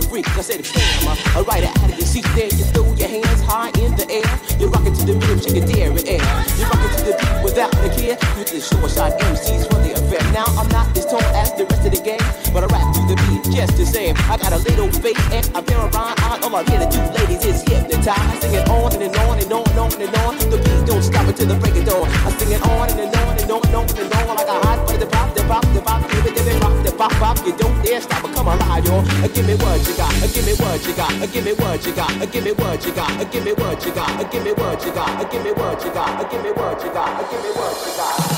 the freak. I said bam, alright out of your seat there. You throw your hands high in the air. You're rocking to the rhythm, shake dairy air. You're rocking to the beat without a care. You the short shot MCs for the affair. Now I'm not as tall as the rest of the gang, but I rap to the beat just the same. I got a little face and a pair of rhyme eyes. All I'm here to do, ladies, is hypnotize. Sing it on and, and on and on and on and on. The beat don't stop until the break of dawn. I sing it on and, and on and on and on and on like a hot butter. The pop, the pop, the pop, give it, give it, rock, the pop, pop. You don't dare stop, but come alive, y'all. Uh, Give me what you got, uh, give me what you got, uh, give me what you got, give me what you got, give me what you got, give me what you got, give me what you got, give me what you got, give me what you got.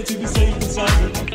to be safe inside.